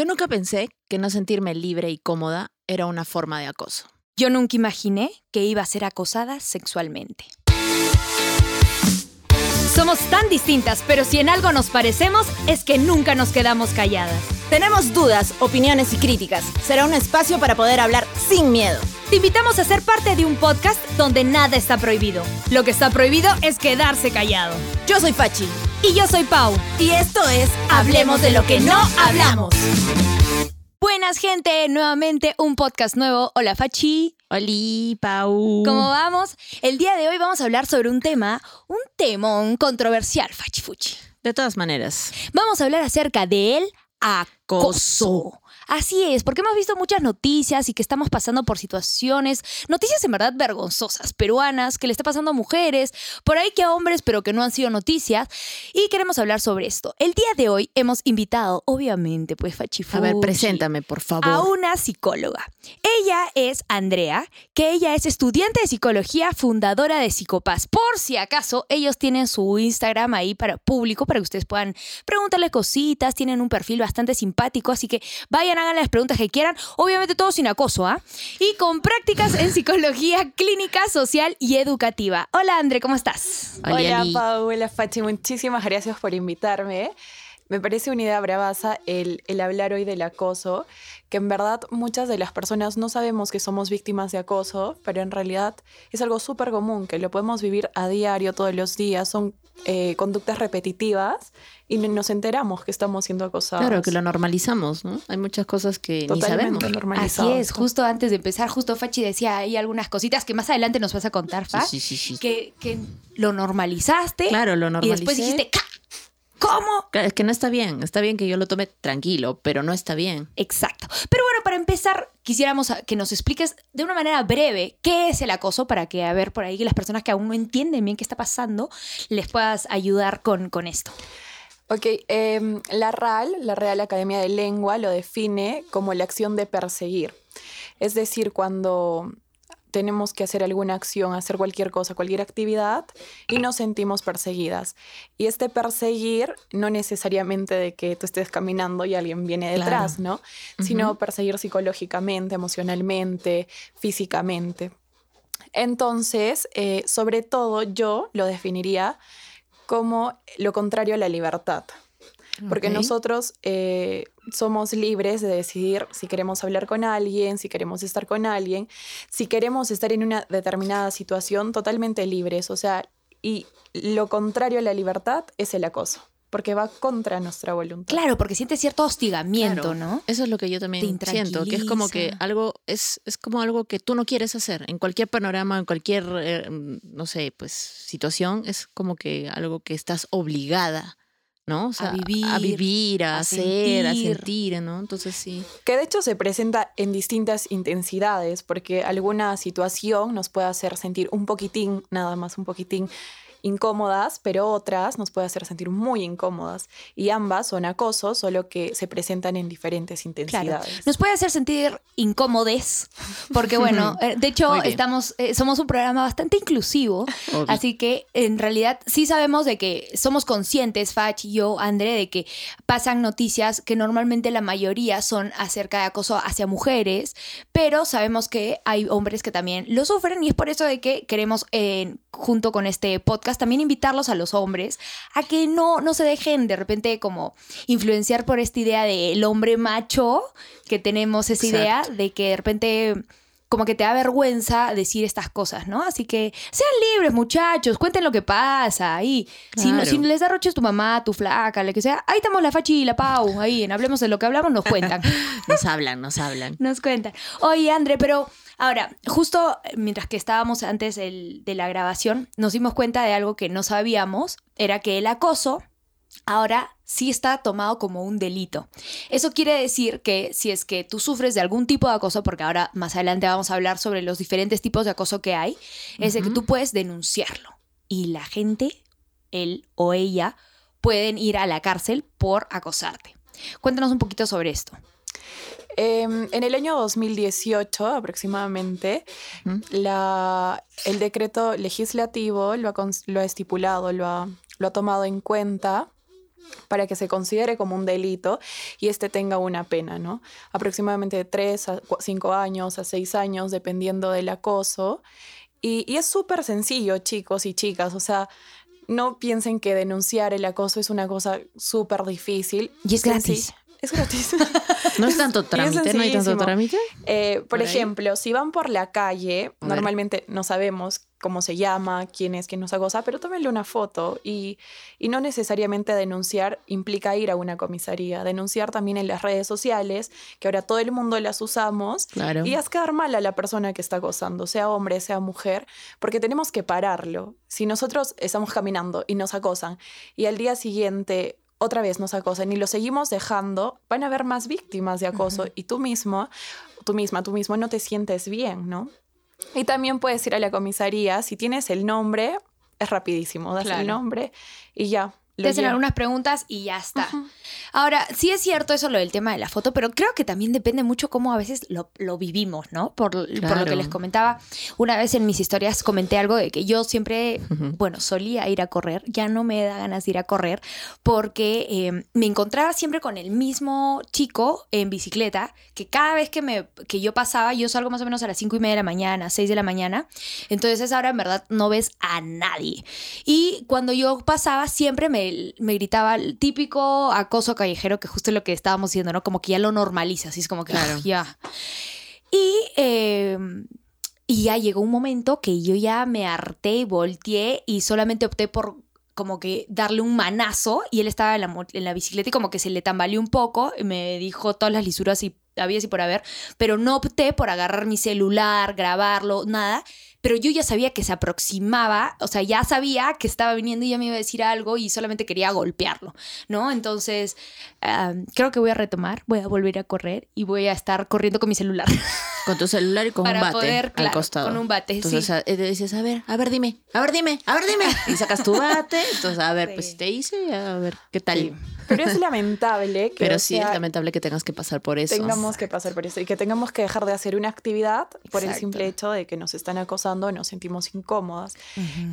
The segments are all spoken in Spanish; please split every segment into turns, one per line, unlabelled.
Yo nunca pensé que no sentirme libre y cómoda era una forma de acoso.
Yo nunca imaginé que iba a ser acosada sexualmente. Somos tan distintas, pero si en algo nos parecemos es que nunca nos quedamos calladas.
Tenemos dudas, opiniones y críticas. Será un espacio para poder hablar sin miedo.
Te invitamos a ser parte de un podcast donde nada está prohibido. Lo que está prohibido es quedarse callado.
Yo soy Fachi.
Y yo soy Pau.
Y esto es Hablemos de lo que no hablamos.
Buenas gente, nuevamente un podcast nuevo. Hola Fachi.
Hola, Pau.
¿Cómo vamos? El día de hoy vamos a hablar sobre un tema, un temón controversial, Fachi Fuchi.
De todas maneras.
Vamos a hablar acerca del acoso. Así es, porque hemos visto muchas noticias y que estamos pasando por situaciones, noticias en verdad vergonzosas, peruanas, que le está pasando a mujeres, por ahí que a hombres, pero que no han sido noticias. Y queremos hablar sobre esto. El día de hoy hemos invitado, obviamente, pues Fachifu.
A ver, preséntame, por favor.
A una psicóloga. Ella es Andrea, que ella es estudiante de psicología, fundadora de Psicopaz. Por si acaso, ellos tienen su Instagram ahí para público, para que ustedes puedan preguntarle cositas, tienen un perfil bastante simpático, así que vayan hagan las preguntas que quieran, obviamente todo sin acoso, ¿ah? Y con prácticas en psicología clínica, social y educativa. Hola, André, ¿cómo estás?
Hola, Paula Fachi, muchísimas gracias por invitarme. Me parece una idea bravaza el, el hablar hoy del acoso, que en verdad muchas de las personas no sabemos que somos víctimas de acoso, pero en realidad es algo súper común, que lo podemos vivir a diario, todos los días, son eh, conductas repetitivas y nos enteramos que estamos siendo acosados.
Claro, que lo normalizamos, ¿no? Hay muchas cosas que ni sabemos.
Así es, justo antes de empezar, justo Fachi decía hay algunas cositas que más adelante nos vas a contar, Fa,
sí, sí, sí,
que, que, lo normalizaste.
Claro, lo normalicé.
Y después dijiste, ¿Cómo?
Es que no está bien, está bien que yo lo tome tranquilo, pero no está bien.
Exacto. Pero bueno, para empezar, quisiéramos que nos expliques de una manera breve qué es el acoso para que, a ver, por ahí que las personas que aún no entienden bien qué está pasando, les puedas ayudar con, con esto.
Ok, em, la RAL, la Real Academia de Lengua, lo define como la acción de perseguir. Es decir, cuando tenemos que hacer alguna acción, hacer cualquier cosa, cualquier actividad y nos sentimos perseguidas. Y este perseguir no necesariamente de que tú estés caminando y alguien viene detrás, ¿no? Sino perseguir psicológicamente, emocionalmente, físicamente. Entonces, eh, sobre todo yo lo definiría como lo contrario a la libertad. Porque nosotros eh, somos libres de decidir si queremos hablar con alguien, si queremos estar con alguien, si queremos estar en una determinada situación, totalmente libres. O sea, y lo contrario a la libertad es el acoso porque va contra nuestra voluntad.
Claro, porque siente cierto hostigamiento, ¿no?
Eso es lo que yo también siento, que es como que algo, es, es como algo que tú no quieres hacer. En cualquier panorama, en cualquier, eh, no sé, pues situación, es como que algo que estás obligada ¿no?
a vivir,
a, vivir, a, hacer, a sentir, ¿no? Entonces sí.
Que de hecho se presenta en distintas intensidades, porque alguna situación nos puede hacer sentir un poquitín, nada más un poquitín incómodas, pero otras nos puede hacer sentir muy incómodas. Y ambas son acosos, solo que se presentan en diferentes intensidades.
Nos puede hacer sentir incómodes, porque bueno, eh, de hecho estamos, eh, somos un programa bastante inclusivo, así que en realidad sí sabemos de que somos conscientes, Fach y yo, André, de que pasan noticias que normalmente la mayoría son acerca de acoso hacia mujeres, pero sabemos que hay hombres que también lo sufren y es por eso de que queremos, eh, junto con este podcast, también invitarlos a los hombres a que no, no se dejen de repente como influenciar por esta idea del hombre macho, que tenemos esa idea de que de repente como que te da vergüenza decir estas cosas, ¿no? Así que sean libres, muchachos, cuenten lo que pasa ahí. Si, si, les da roches tu mamá, tu flaca, lo que sea, ahí estamos la Fachi y la Pau, ahí en Hablemos de lo que hablamos, nos cuentan.
nos hablan, nos hablan.
Nos cuentan. Oye, André, pero Ahora, justo mientras que estábamos antes de la grabación, nos dimos cuenta de algo que no sabíamos, era que el acoso ahora sí está tomado como un delito. Eso quiere decir que si es que tú sufres de algún tipo de acoso, porque ahora más adelante vamos a hablar sobre los diferentes tipos de acoso que hay, es de que tú puedes denunciarlo. Y la gente, él o ella, pueden ir a la cárcel por acosarte. Cuéntanos un poquito sobre esto.
Em, en el año 2018 aproximadamente, la, el decreto legislativo lo ha, lo ha estipulado, lo ha, lo ha, tomado en cuenta para que se considere como un delito y este tenga una pena, ¿no? Aproximadamente de 3 a 5 años, a 6 años, dependiendo del acoso. Y, y es súper sencillo, chicos y chicas, o sea, no piensen que denunciar el acoso es una cosa súper difícil.
Y es gratis.
Es gratis.
No es tanto trámite, no hay tanto trámite.
Eh, por, ejemplo, si van por la calle, normalmente no sabemos cómo se llama, quién es quien nos acosa, pero tómenle una foto y, y, no necesariamente denunciar implica ir a una comisaría. Denunciar también en las redes sociales, que ahora todo el mundo las usamos,
claro.
y haz quedar mal a la persona que está acosando, sea hombre, sea mujer, porque tenemos que pararlo. Si nosotros estamos caminando y nos acosan y al día siguiente otra vez nos acosan y lo seguimos dejando, van a haber más víctimas de acoso y tú mismo, tú misma, tú mismo no te sientes bien, ¿no? Y también puedes ir a la comisaría, si tienes el nombre, es rapidísimo, das el nombre y ya,
te hacen algunas preguntas y ya está. Ahora, sí es cierto eso lo del tema de la foto, pero creo que también depende mucho cómo a veces lo, vivimos, ¿no? Por, lo que les comentaba. Una vez en mis historias comenté algo de que yo siempre, bueno, solía ir a correr, ya no me da ganas de ir a correr, porque em, me encontraba siempre con el mismo chico en bicicleta, que cada vez que, me, que yo pasaba, yo salgo más o menos a las 5 y media de la mañana, 6 de la mañana, entonces ahora en verdad no ves a nadie. Y cuando yo pasaba, siempre me me, gritaba el típico acoso callejero, que justo es lo que estábamos diciendo, ¿no? Como que ya lo normaliza, así es como que claro. ya. Y, em, y ya llegó un momento que yo ya me harté y volteé y solamente opté por como que darle un manazo y él estaba en la, en la bicicleta y como que se le tambaleó un poco y me dijo todas las lisuras y había así por haber, pero no opté por agarrar mi celular, grabarlo, nada pero yo ya sabía que se aproximaba, o sea, ya sabía que estaba viniendo y ya me iba a decir algo y solamente quería golpearlo, ¿no? Entonces, creo que voy a retomar, voy a volver a correr y voy a estar corriendo con mi celular.
Con tu celular y con un bate al costado.
Con un bate,
entonces, sí. te dices, a ver, a ver, dime, a ver, dime, a ver, dime. Y sacas tu bate, entonces, a ver, pues si te hice, a ver, ¿qué tal?
Pero es lamentable que.
Pero sí es lamentable que tengas que pasar por eso.
Tengamos que pasar por eso y que tengamos que dejar de hacer una actividad por el simple hecho de que nos están acosando, nos sentimos incómodas.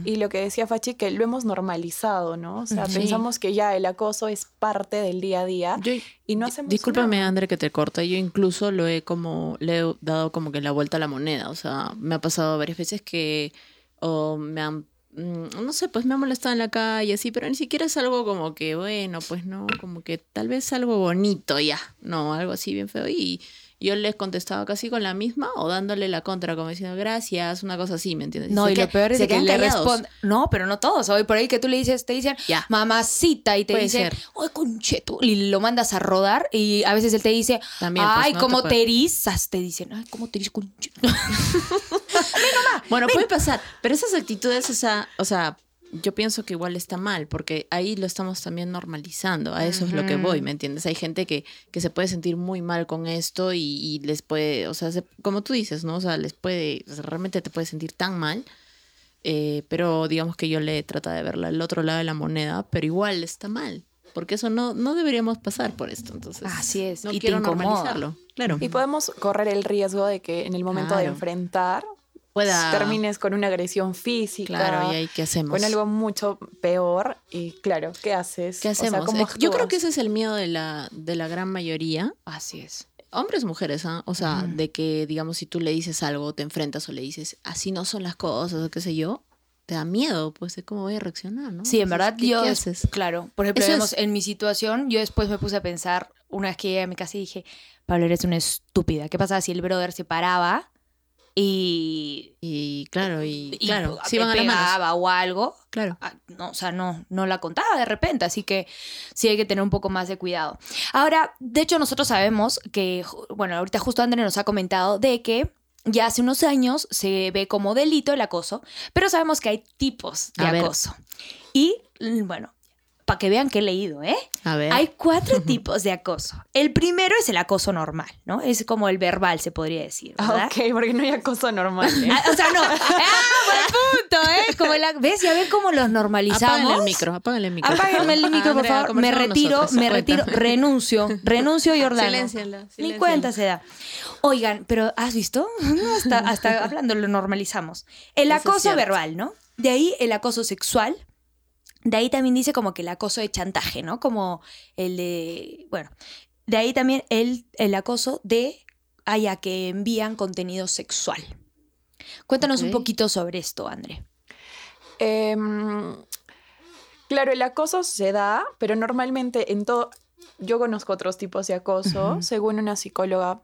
Y lo que decía Fachi, que lo hemos normalizado, ¿no? O sea, pensamos que ya el acoso es parte del día a día y no hacemos.
Discúlpame, André, que te corte. Yo incluso lo he como, le he dado como que la vuelta a la moneda. O sea, me ha pasado varias veces que o me han no sé, pues me ha molestado en la calle, así, pero ni siquiera es algo como que, bueno, pues no, como que tal vez algo bonito ya, no, algo así bien feo. Y yo les contestaba casi con la misma o dándole la contra, como diciendo gracias, una cosa así, ¿me entiendes?
No, y, lo peor es que le responde. No, pero no todos. Hoy por ahí que tú le dices, te dicen mamacita y te dicen, ay, concheto, y lo mandas a rodar y a veces él te dice, También, pues, ay, como te, erizas, te dicen, ay, como te erizas, concheto.
bueno, puede pasar, pero esas actitudes, esa, o sea, yo pienso que igual está mal, porque ahí lo estamos también normalizando, a eso es lo que voy, ¿me entiendes? Hay gente que, que se puede sentir muy mal con esto y, les puede, o sea, como tú dices, ¿no? O sea, les puede, realmente te puede sentir tan mal, eh, pero digamos que yo le trata de verla al otro lado de la moneda, pero igual está mal. Porque eso no, no deberíamos pasar por esto, entonces.
Así es.
No quiero normalizarlo. Claro.
Y podemos correr el riesgo de que en el momento de enfrentar termines con una agresión física.
Claro, y ahí qué hacemos.
Con algo mucho peor. Y claro, ¿qué haces?
¿Qué hacemos? Eh, yo creo que ese es el miedo de la, de la gran mayoría.
Así es.
Hombres, mujeres, ¿ah? O sea, de que, digamos, si tú le dices algo, te enfrentas o le dices, así no son las cosas, o qué sé yo, te da miedo, pues, de cómo voy a reaccionar, ¿no?
Sí, en verdad, yo. Claro. Por ejemplo, en mi situación, yo después me puse a pensar, una vez que llegué a mi casa y dije, Pablo, eres una estúpida. ¿Qué pasa si el brother se paraba y,
y claro, y, claro,
si van a la o algo,
claro.
Ah, no, o sea, no, no la contaba de repente, así que sí hay que tener un poco más de cuidado. Ahora, de hecho, nosotros sabemos que, bueno, ahorita justo André nos ha comentado de que ya hace unos años se ve como delito el acoso, pero sabemos que hay tipos de acoso. Y bueno, para que vean que he leído, ¿eh?
A ver.
Hay cuatro tipos de acoso. El primero es el acoso normal, ¿no? Es como el verbal, se podría decir, ah, ¿verdad?
ok, porque no hay acoso normal. ¿eh?
Ah, o sea, no. ¡Ah, buen punto, eh! Como ¿Ves? Ya ven cómo los normalizamos.
Apáguenle el micro, apáguenle el micro.
Apáguenle el micro, por favor. Me retiro, me retiro, renuncio. Renuncio, Jordano.
Silenciala,
Ni cuenta se da. Oigan, pero ¿has visto? Hasta, hasta hablando lo normalizamos. El acoso verbal, ¿no? De ahí el acoso sexual, De ahí también dice como que el acoso de chantaje, ¿no? Como el de, bueno, de ahí también el, el acoso de haya que envían contenido sexual. Cuéntanos un poquito sobre esto, André.
Em, claro, el acoso se da, pero normalmente en todo, yo conozco otros tipos de acoso, según una psicóloga,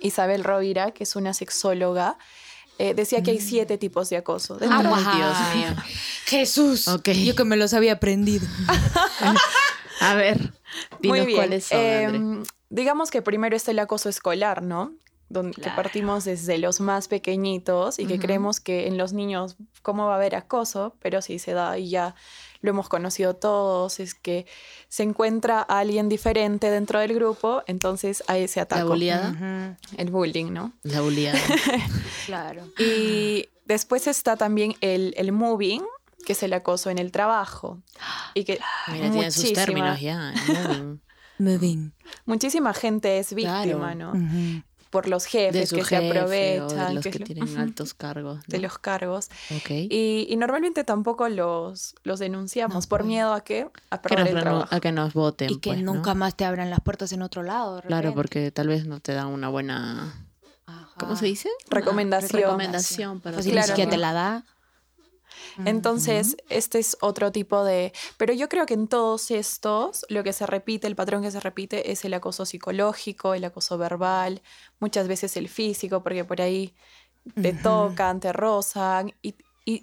Isabel Rovira, que es una sexóloga, eh, decía que hay mm. siete tipos de acoso.
Ah, Dios mío. Jesús. Yo que me los había aprendido.
A ver, dinos cuáles son.
Em, digamos que primero está el acoso escolar, ¿no? Donde partimos desde los más pequeñitos y que creemos que en los niños, ¿cómo va a haber acoso? Pero sí se da y ya lo hemos conocido todos, es que se encuentra a alguien diferente dentro del grupo, entonces hay ese ataque.
La bulliada.
El bullying, ¿no?
La bulliada.
claro.
Y después está también el, el moving, que es el acoso en el trabajo. Y que
Mira, tiene sus términos ya.
Moving.
Muchísima gente es víctima, ¿no? Por los jefes que se aprovechan.
de los que, tienen altos cargos.
De los cargos. Y, normalmente tampoco los, los denunciamos por pues. miedo a que a perder el trabajo.
A que nos voten.
Y que
pues,
nunca más te abran las puertas en otro lado.
Claro, porque tal vez no te dan una buena... ¿Cómo se dice?
Recomendación.
recomendación. Pero
pues si que te la da.
Entonces, este es otro tipo de... Pero yo creo que en todos estos, lo que se repite, el patrón que se repite es el acoso psicológico, el acoso verbal, muchas veces el físico, porque por ahí te tocan, te rozan, y,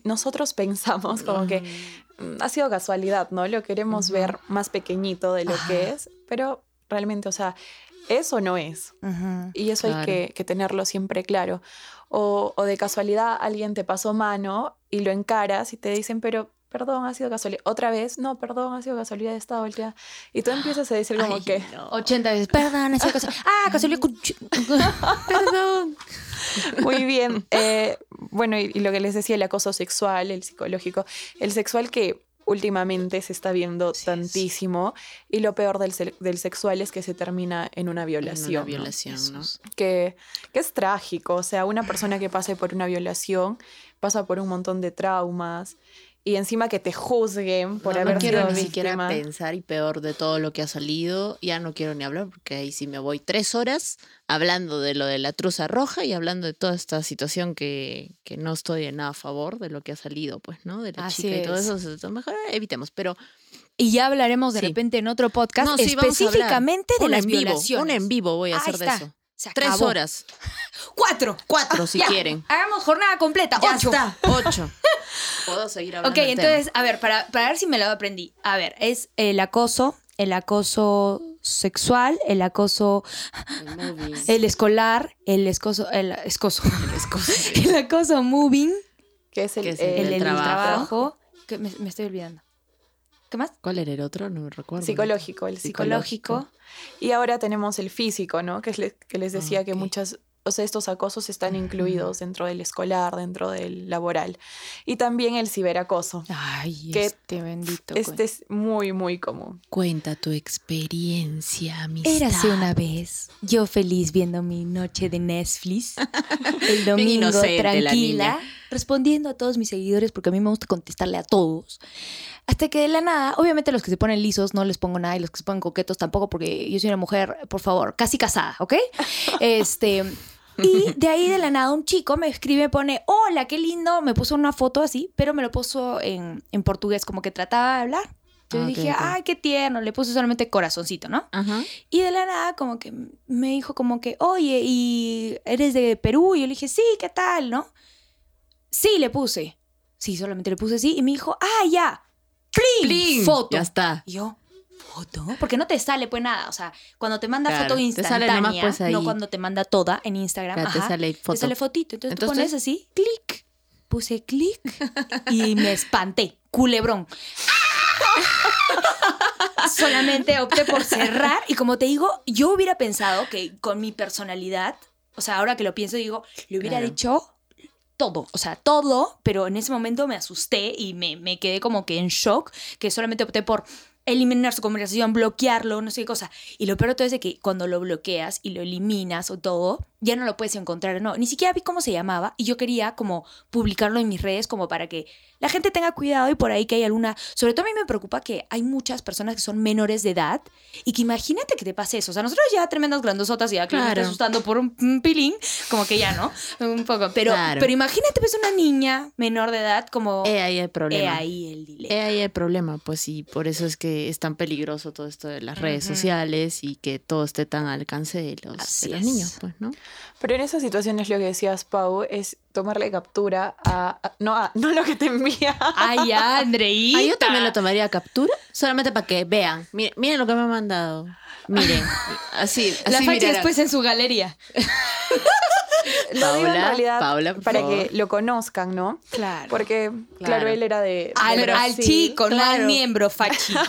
nosotros pensamos como que mm, ha sido casualidad, ¿no? Lo queremos ver más pequeñito de lo que es, pero realmente, o sea, eso no es. Y eso hay que, que, tenerlo siempre claro o, de casualidad alguien te pasó mano y lo encaras y te dicen, pero perdón, ha sido casualidad. Otra vez, no, perdón, ha sido casualidad, de esta volteada. Y tú empiezas a decir como que...
80 veces, perdón, ha sido casualidad. Ah, casualidad.
perdón. Muy bien. Eh, bueno, y, lo que les decía, el acoso sexual, el psicológico, el sexual que últimamente se está viendo tantísimo y lo peor del, del, sexual es que se termina en una violación.
En una violación, ¿no?
Que, que, es trágico, o sea, una persona que pase por una violación pasa por un montón de traumas y encima que te juzguen por haber
no quiero
ni
siquiera pensar y peor de todo lo que ha salido, ya no quiero ni hablar porque ahí sí me voy tres horas hablando de lo de la truza roja y hablando de toda esta situación que, que no estoy en nada a favor de lo que ha salido, pues, ¿no? De la chica y todo eso, mejor evitemos, pero...
Y ya hablaremos de repente en otro podcast específicamente de las
violaciones. Un en vivo voy a hacer de eso. Tres horas.
Cuatro.
Cuatro, si quieren.
Hagamos jornada completa.
Ya
ocho.
Está. Ocho. Puedo seguir hablando.
Ok, entonces, a ver, para, para ver si me lo aprendí. A ver, es el acoso, el acoso sexual, el acoso, el, escolar, el escoso, el escoso, el, escoso. el acoso moving,
que es el,
el, trabajo. que me, estoy olvidando. ¿Qué más?
¿Cuál era el otro? No me recuerdo.
Psicológico, el psicológico. Y ahora tenemos el físico, ¿no? Que, es que les decía que muchas o sea, estos acosos están incluidos dentro del escolar, dentro del laboral. Y también el ciberacoso.
Ay, que este bendito.
Este es muy, muy común.
Cuenta tu experiencia, amistad.
Érase una vez, yo feliz viendo mi noche de Netflix, el domingo tranquila, respondiendo a todos mis seguidores, porque a mí me gusta contestarle a todos. Hasta que de la nada, obviamente los que se ponen lisos no les pongo nada y los que se ponen coquetos tampoco, porque yo soy una mujer, por favor, casi casada, ¿ok? Este, y de ahí de la nada un chico me escribe, pone, hola, qué lindo, me puso una foto así, pero me lo puso en, portugués, como que trataba de hablar. Yo ah, dije, ay, qué tierno, le puse solamente corazoncito, ¿no? Y de la nada como que me dijo como que, oye, ¿y eres de Perú? Y yo le dije, sí, ¿qué tal, no? Sí, le puse. Sí, solamente le puse sí. Y me dijo, ah, ya. ¡Plin! Foto.
Ya está.
Y yo, foto. Porque no te sale pues nada. O sea, cuando te manda foto instantánea, pues, no cuando te manda toda en Instagram. te sale foto. Te sale fotito. Entonces, tú pones así, clic. Puse clic y me espanté. Culebrón. Solamente opté por cerrar y como te digo, yo hubiera pensado que con mi personalidad, o sea, ahora que lo pienso, digo, le hubiera dicho todo, o sea, todo, pero en ese momento me asusté y me, me quedé como que en shock, que solamente opté por eliminar su conversación, bloquearlo, no sé qué cosa. Y lo peor de todo es que cuando lo bloqueas y lo eliminas o todo, ya no lo puedes encontrar, no, ni siquiera vi cómo se llamaba y yo quería como publicarlo en mis redes como para que la gente tenga cuidado y por ahí que hay alguna, sobre todo a mí me preocupa que hay muchas personas que son menores de edad y que imagínate que te pase eso, o sea, nosotros ya tremendas grandosotas y ya que claro. asustando por un, pilín, como que ya, ¿no? Un poco, pero, pero imagínate pues una niña menor de edad como...
He ahí el problema.
He ahí el dilema.
He ahí el problema, pues sí, por eso es que es tan peligroso todo esto de las redes sociales y que todo esté tan al alcance de los, de los niños, pues, ¿no?
Pero en esas situaciones lo que decías, Pau, es tomarle captura a... no, a, no lo que te envía.
Ay, Andreita.
yo también lo tomaría captura, solamente para que vean. Miren, miren lo que me ha mandado. Miren, así,
así La
facha
después en su galería.
lo digo en realidad para que lo conozcan, ¿no?
Claro.
Porque, claro, él era de.
Al, chico, no al miembro, fachi.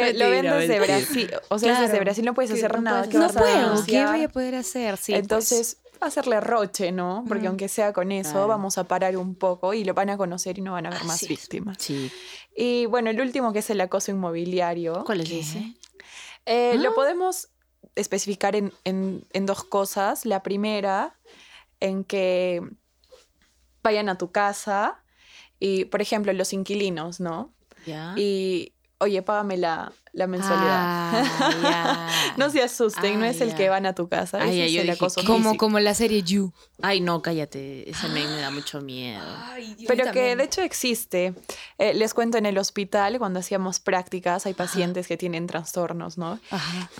Porque lo ven desde Brasil. O sea, desde Brasil no puedes hacer nada.
No, puedo. ¿Qué voy a poder hacer? Sí,
pues. Entonces. hacerle roche, ¿no? Porque aunque sea con eso, vamos a parar un poco y lo van a conocer y no van a ver más víctimas.
Sí.
Y bueno, el último que es el acoso inmobiliario.
¿Cuál es ese?
Eh, Lo ah. podemos especificar en, en, dos cosas. La primera, en que vayan a tu casa y, por ejemplo, los inquilinos, ¿no? Y, oye, págame la, la mensualidad. Ah, no se asusten, no es el que van a tu casa, es el acoso
como, como la serie You.
Ay, no, cállate, ese me, da mucho miedo.
Pero que de hecho existe. Eh, les cuento en el hospital, cuando hacíamos prácticas, hay pacientes que tienen trastornos, ¿no?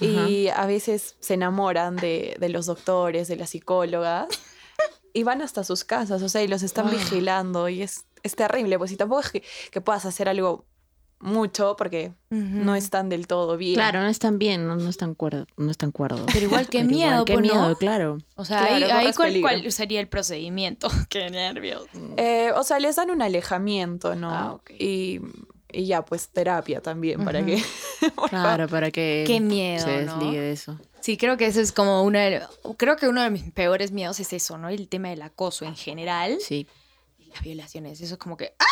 Y a veces se enamoran de, de los doctores, de las psicólogas. y van hasta sus casas, o sea, y los están vigilando y es, es terrible, pues si tampoco es que, que, puedas hacer algo mucho porque no están del todo bien.
Claro, no están bien, no, no están cuerdos, no están cuerdos.
Pero igual que miedo,
qué
pues,
miedo, claro.
O sea, ahí, cuál, sería el procedimiento. qué nervios.
Eh, o sea, les dan un alejamiento, ¿no? Ah, y, y, ya, pues terapia también para que.
claro, para que
qué miedo,
se desligue de eso.
Sí, creo que eso es como una creo que uno de mis peores miedos es eso, ¿no? El tema del acoso en general.
Sí.
Y las violaciones, eso es como que ¡ah!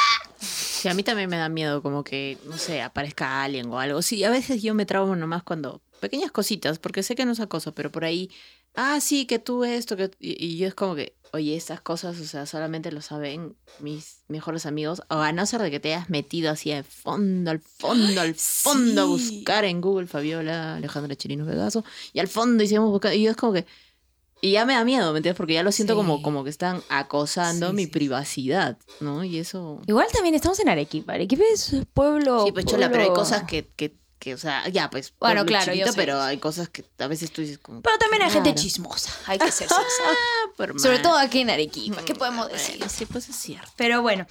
Sí, a mí también me da miedo como que, no sé, aparezca alguien o algo. Sí, a veces yo me traumo nomás cuando... Pequeñas cositas, porque sé que no es acoso, pero por ahí... Ah, sí, que tú esto, que... Y, yo es como que, oye, estas cosas, o sea, solamente lo saben mis mejores amigos. O a no ser de que te hayas metido así al fondo, al fondo, al fondo a buscar en Google Fabiola, Alejandra Chirino Vegaso. Y al fondo hicimos buscar. Y yo es como que y ya me da miedo, ¿me entiendes? Porque ya lo siento como, como que están acosando mi privacidad, ¿no? Y eso...
Igual también estamos en Arequipa. Arequipa es pueblo...
Sí, pues chola, pero hay cosas que, que o sea, ya, pues.
Bueno, claro,
pero hay cosas que a veces tú dices como.
Pero también hay gente chismosa, hay que ser ah, Sobre todo aquí en Arequipa, ¿qué podemos decir?
sí, pues es cierto.
Pero bueno.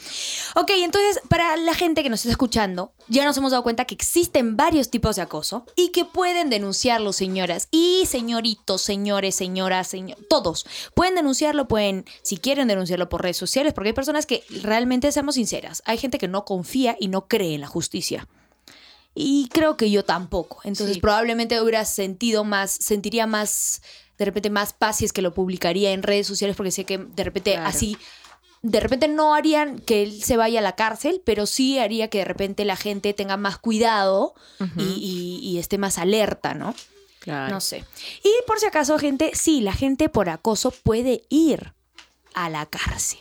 Ok, entonces, para la gente que nos está escuchando, ya nos hemos dado cuenta que existen varios tipos de acoso y que pueden denunciarlo, señoras y señoritos, señores, señoras, señor, todos. Pueden denunciarlo, pueden, si quieren denunciarlo por redes sociales, porque hay personas que realmente, seamos sinceras, hay gente que no confía y no cree en la justicia. Y creo que yo tampoco. Entonces probablemente hubiera sentido más, sentiría más, de repente más paz si es que lo publicaría en redes sociales porque sé que de repente así, de repente no harían que él se vaya a la cárcel, pero sí haría que de repente la gente tenga más cuidado y, esté más alerta, ¿no?
Claro.
No sé. Y por si acaso, gente, sí, la gente por acoso puede ir a la cárcel.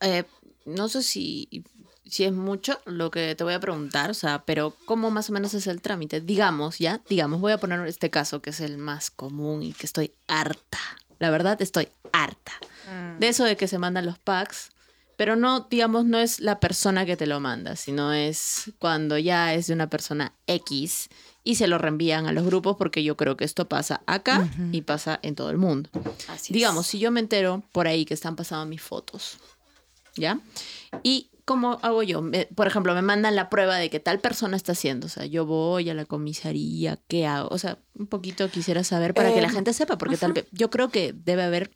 Eh, no sé si si es mucho lo que te voy a preguntar, o sea, pero ¿cómo más o menos es el trámite? Digamos, ya, digamos, voy a poner este caso que es el más común y que estoy harta. La verdad, estoy harta. Mm. De eso de que se mandan los packs, pero no, digamos, no es la persona que te lo manda, sino es cuando ya es de una persona X y se lo reenvían a los grupos porque yo creo que esto pasa acá y pasa en todo el mundo. Así digamos, si yo me entero por ahí que están pasando mis fotos, ¿ya? Y ¿cómo hago yo? por ejemplo, me mandan la prueba de que tal persona está haciendo. O sea, yo voy a la comisaría, ¿qué hago? O sea, un poquito quisiera saber para que la em, gente sepa, porque tal vez yo creo que debe haber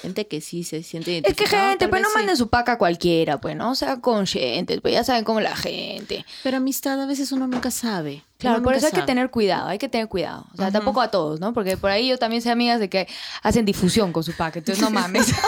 gente que sí se siente
Es que gente, pues no manden su paca a cualquiera, pues, ¿no? O sea, conscientes, pues ya saben cómo la gente.
Pero amistad a veces uno nunca sabe.
Claro, por eso hay que tener cuidado, hay que tener cuidado. O sea, tampoco a todos, ¿no? Porque por ahí yo también sé amigas de que hacen difusión con su paca, entonces no mames.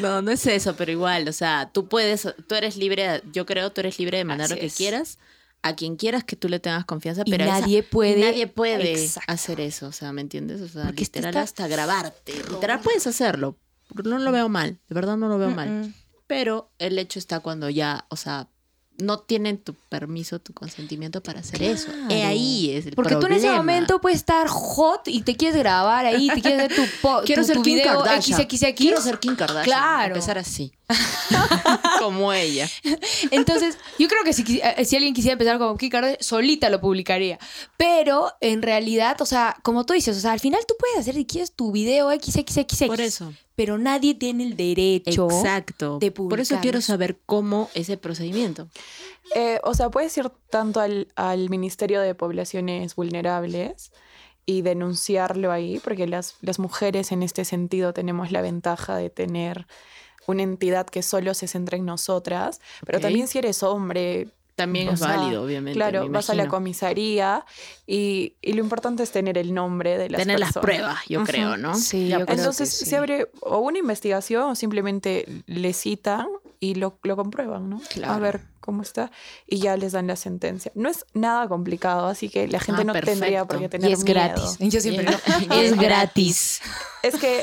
No, no es eso, pero igual, o sea, tú puedes, tú eres libre, yo creo, tú eres libre de mandar lo que quieras a quien quieras que tú le tengas confianza,
y
pero
nadie puede,
nadie puede hacer eso, o sea, ¿me entiendes? O sea, literal hasta grabarte, literal puedes hacerlo, no lo veo mal, de verdad no lo veo mal, pero el hecho está cuando ya, o sea, no tienen tu permiso, tu consentimiento para hacer eso. Y ahí es el
Porque
tú
en ese momento puedes estar hot y te quieres grabar ahí, te quieres ver tu,
Quiero
tu,
ser Kim
video
Kardashian.
XXX.
Quiero ser Kim Kardashian.
Claro.
Empezar así. como ella.
Entonces, yo creo que si, eh, si, alguien quisiera empezar como Kim Kardashian, solita lo publicaría. Pero en realidad, o sea, como tú dices, o sea, al final tú puedes hacer si quieres tu video XXX.
Por eso
pero nadie tiene el derecho
Exacto. de Por eso quiero saber cómo ese procedimiento.
Eh, o sea, puedes ir tanto al, al, Ministerio de Poblaciones Vulnerables y denunciarlo ahí, porque las, las mujeres en este sentido tenemos la ventaja de tener una entidad que solo se centra en nosotras, pero también si eres hombre,
también es válido, obviamente.
Claro, vas a la comisaría y, lo importante es tener el nombre de las
tener
personas.
las pruebas, yo creo, ¿no?
Sí, yo
Entonces
creo
se abre o una investigación o simplemente le citan y lo, lo comprueban, ¿no? A ver cómo está y ya les dan la sentencia. No es nada complicado, así que la gente
ah,
no tendría por qué tener
y es gratis.
Yo
siempre es gratis.
Es que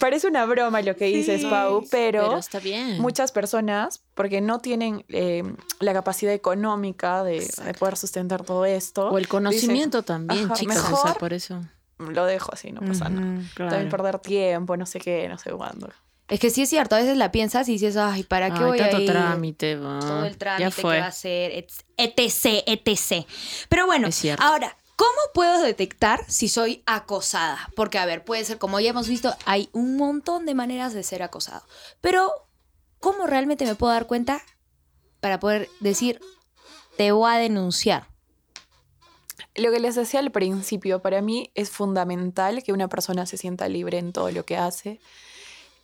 parece una broma lo que dices, Pau, pero,
está bien.
muchas personas, porque no tienen eh, la capacidad económica de, poder sustentar todo esto.
O el conocimiento también, chicos, por eso.
Lo dejo así, no pasa nada. También perder tiempo, no sé qué, no sé cuándo.
Es que sí es cierto, a veces la piensas y dices, ay, ¿para qué voy
tanto
a ir?
trámite,
Todo el trámite que va a ser, etc, etc. Pero bueno, ahora, ¿cómo puedo detectar si soy acosada? Porque, a ver, puede ser, como ya hemos visto, hay un montón de maneras de ser acosado. Pero, ¿cómo realmente me puedo dar cuenta para poder decir, te voy a denunciar?
Lo que les decía al principio, para mí es fundamental que una persona se sienta libre en todo lo que hace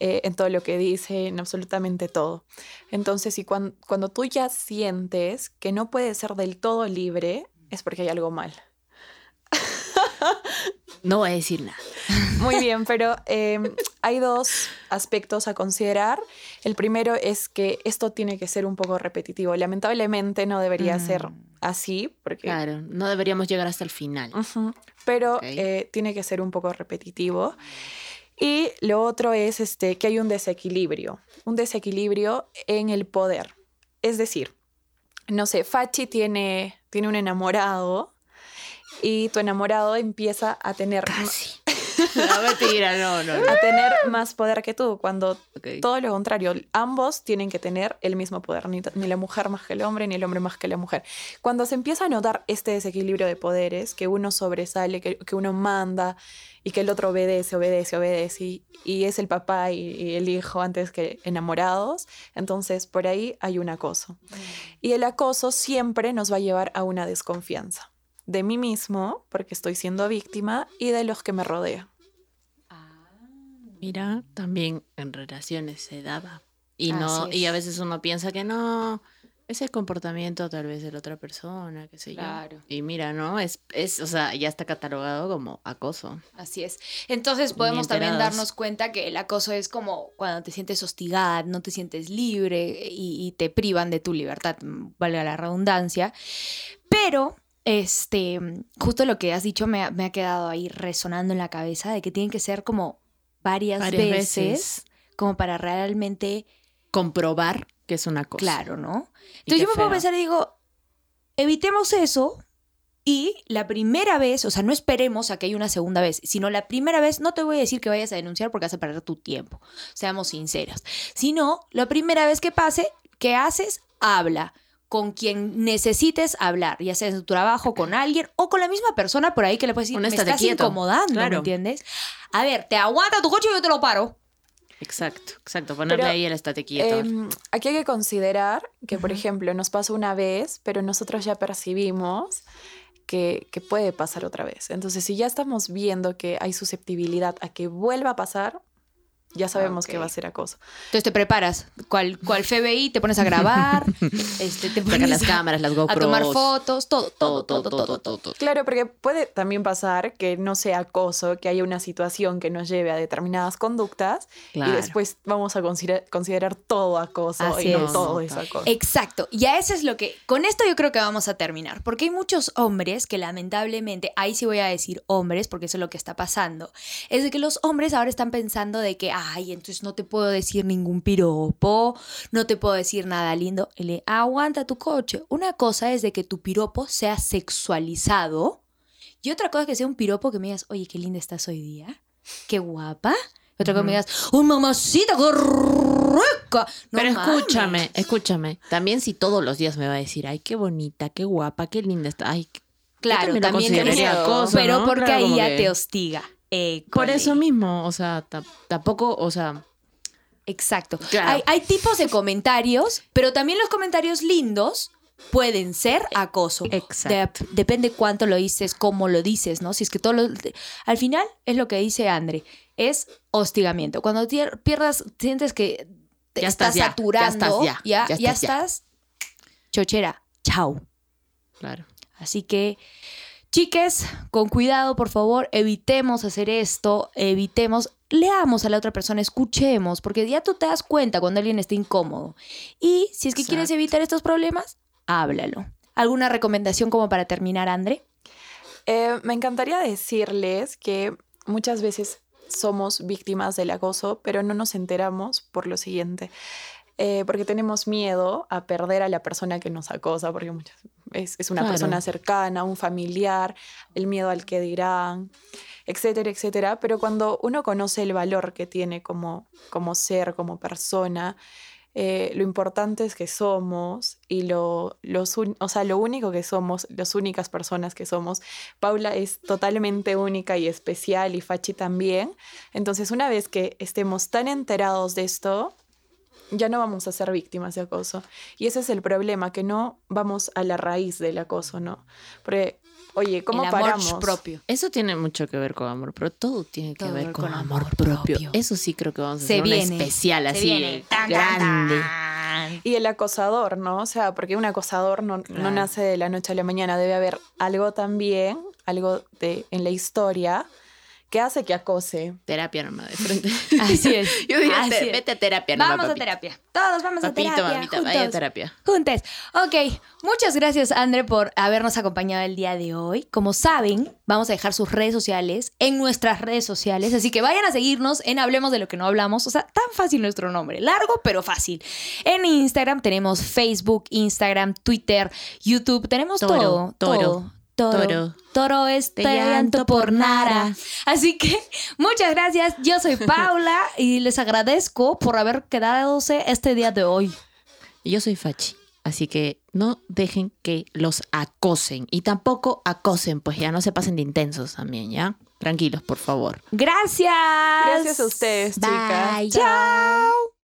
eh, en todo lo que dice, en absolutamente todo. Entonces, y cuando, cuando tú ya sientes que no puedes ser del todo libre, es porque hay algo mal.
No voy a decir nada.
Muy bien, pero em, hay dos aspectos a considerar. El primero es que esto tiene que ser un poco repetitivo. Lamentablemente no debería ser mm. así, porque...
Claro, no deberíamos llegar hasta el final.
pero eh, tiene que ser un poco repetitivo. Y lo otro es este, que hay un desequilibrio, un desequilibrio en el poder. Es decir, no sé, Fachi tiene, tiene un enamorado y tu enamorado empieza a tener...
Casi. No, mentira, no, no,
A tener más poder que tú, cuando todo lo contrario, ambos tienen que tener el mismo poder, ni, ni, la mujer más que el hombre, ni el hombre más que la mujer. Cuando se empieza a notar este desequilibrio de poderes, que uno sobresale, que, que uno manda y que el otro obedece, obedece, obedece, y, es el papá y, el hijo antes que enamorados, entonces por ahí hay un acoso. Mm. Y el acoso siempre nos va a llevar a una desconfianza de mí mismo, porque estoy siendo víctima, y de los que me rodean.
Mira, también en relaciones se daba. Y no, y a veces uno piensa que no, es el comportamiento tal vez de la otra persona, qué sé
claro.
yo. Y mira, ¿no? Es, es, o sea, ya está catalogado como acoso.
Así es. Entonces podemos también darnos cuenta que el acoso es como cuando te sientes hostigada, no te sientes libre y, y te privan de tu libertad, valga la redundancia. Pero este, justo lo que has dicho me ha, quedado ahí resonando en la cabeza de que tienen que ser como varias, veces, como para realmente
comprobar que es una cosa.
Claro, ¿no? Entonces yo me puedo pensar y digo, evitemos eso y la primera vez, o sea, no esperemos a que haya una segunda vez, sino la primera vez, no te voy a decir que vayas a denunciar porque vas a perder tu tiempo, seamos sinceras, sino la primera vez que pase, ¿qué haces? Habla con quien necesites hablar, ya sea en tu trabajo, con alguien o con la misma persona por ahí que le puedes decir, me estás incomodando, ¿me entiendes? A ver, te aguanta tu coche y yo te lo paro.
Exacto, exacto, ponerle ahí el estate quieto.
Em, aquí hay que considerar que, por ejemplo, nos pasó una vez, pero nosotros ya percibimos que, que, puede pasar otra vez. Entonces, si ya estamos viendo que hay susceptibilidad a que vuelva a pasar, ya sabemos que va a ser acoso.
Entonces te preparas, cual, cual FBI, te pones a grabar, este, te pones
las cámaras, las GoPros.
A tomar fotos, todo todo todo, todo, todo,
Claro, porque puede también pasar que no sea acoso, que haya una situación que nos lleve a determinadas conductas y después vamos a considerar, todo acoso y no todo es acoso.
Exacto, y a eso es lo que, con esto yo creo que vamos a terminar, porque hay muchos hombres que lamentablemente, ahí sí voy a decir hombres, porque eso es lo que está pasando, es de que los hombres ahora están pensando de que, ay, entonces no te puedo decir ningún piropo, no te puedo decir nada lindo. Le aguanta tu coche. Una cosa es de que tu piropo sea sexualizado y otra cosa es que sea un piropo que me digas, oye, qué linda estás hoy día, qué guapa. Y otra cosa que me digas, ¡un mamacita, qué rica!
Pero escúchame, escúchame. También si todos los días me va a decir, ay, qué bonita, qué guapa, qué linda está. Ay,
claro, también, Pero porque ahí ya te hostiga.
Por eso mismo, o sea, tampoco, o sea...
Exacto. Hay, tipos de comentarios, pero también los comentarios lindos pueden ser acoso. Exacto. depende cuánto lo dices, cómo lo dices, ¿no? Si es que todo lo... Al final es lo que dice Andre, es hostigamiento. Cuando pierdas, sientes que te estás saturando, ya, ya, ya, ya estás, chochera, chao.
Claro.
Así que Chiques, con cuidado, por favor, evitemos hacer esto, evitemos, leamos a la otra persona, escuchemos, porque ya tú te das cuenta cuando alguien está incómodo. Y si es que quieres evitar estos problemas, háblalo. ¿Alguna recomendación como para terminar, André?
Eh, me encantaría decirles que muchas veces somos víctimas del acoso, pero no nos enteramos por lo siguiente. Eh, porque tenemos miedo a perder a la persona que nos acosa, porque es, es una persona cercana, un familiar, el miedo al que dirán, etcétera, etcétera. Pero cuando uno conoce el valor que tiene como, como ser, como persona, eh, lo importante es que somos y lo, los o sea, lo único que somos, las únicas personas que somos. Paula es totalmente única y especial y Fachi también. Entonces, una vez que estemos tan enterados de esto, ya no vamos a ser víctimas de acoso. Y ese es el problema, que no vamos a la raíz del acoso, ¿no? Porque, oye, ¿cómo el amor
propio. Eso tiene mucho que ver con amor, pero todo tiene que ver con, amor, propio. Eso sí creo que vamos a hacer especial, así, grande.
Y el acosador, ¿no? O sea, porque un acosador no, no nace de la noche a la mañana, debe haber algo también, algo de, en la historia ¿Qué hace que acose?
Terapia nomás de frente.
Así es.
Yo diría, vete a terapia
nomás, Vamos a terapia. Todos vamos a terapia. Mamita, vaya a terapia. Juntes. Ok. Muchas gracias, André, por habernos acompañado el día de hoy. Como saben, vamos a dejar sus redes sociales en nuestras redes sociales. Así que vayan a seguirnos en Hablemos de lo que no hablamos. O sea, tan fácil nuestro nombre. Largo, pero fácil. En Instagram tenemos Facebook, Instagram, Twitter, YouTube. Tenemos todo. Todo. Toro. Toro. este llanto por nada. Así que muchas gracias. Yo soy Paula y les agradezco por haber quedadose este día de hoy.
Yo soy Fachi. Así que no dejen que los acosen y tampoco acosen, pues ya no se pasen de intensos también, ¿ya? Tranquilos, por favor.
Gracias.
Gracias a ustedes, chicas.
Chao.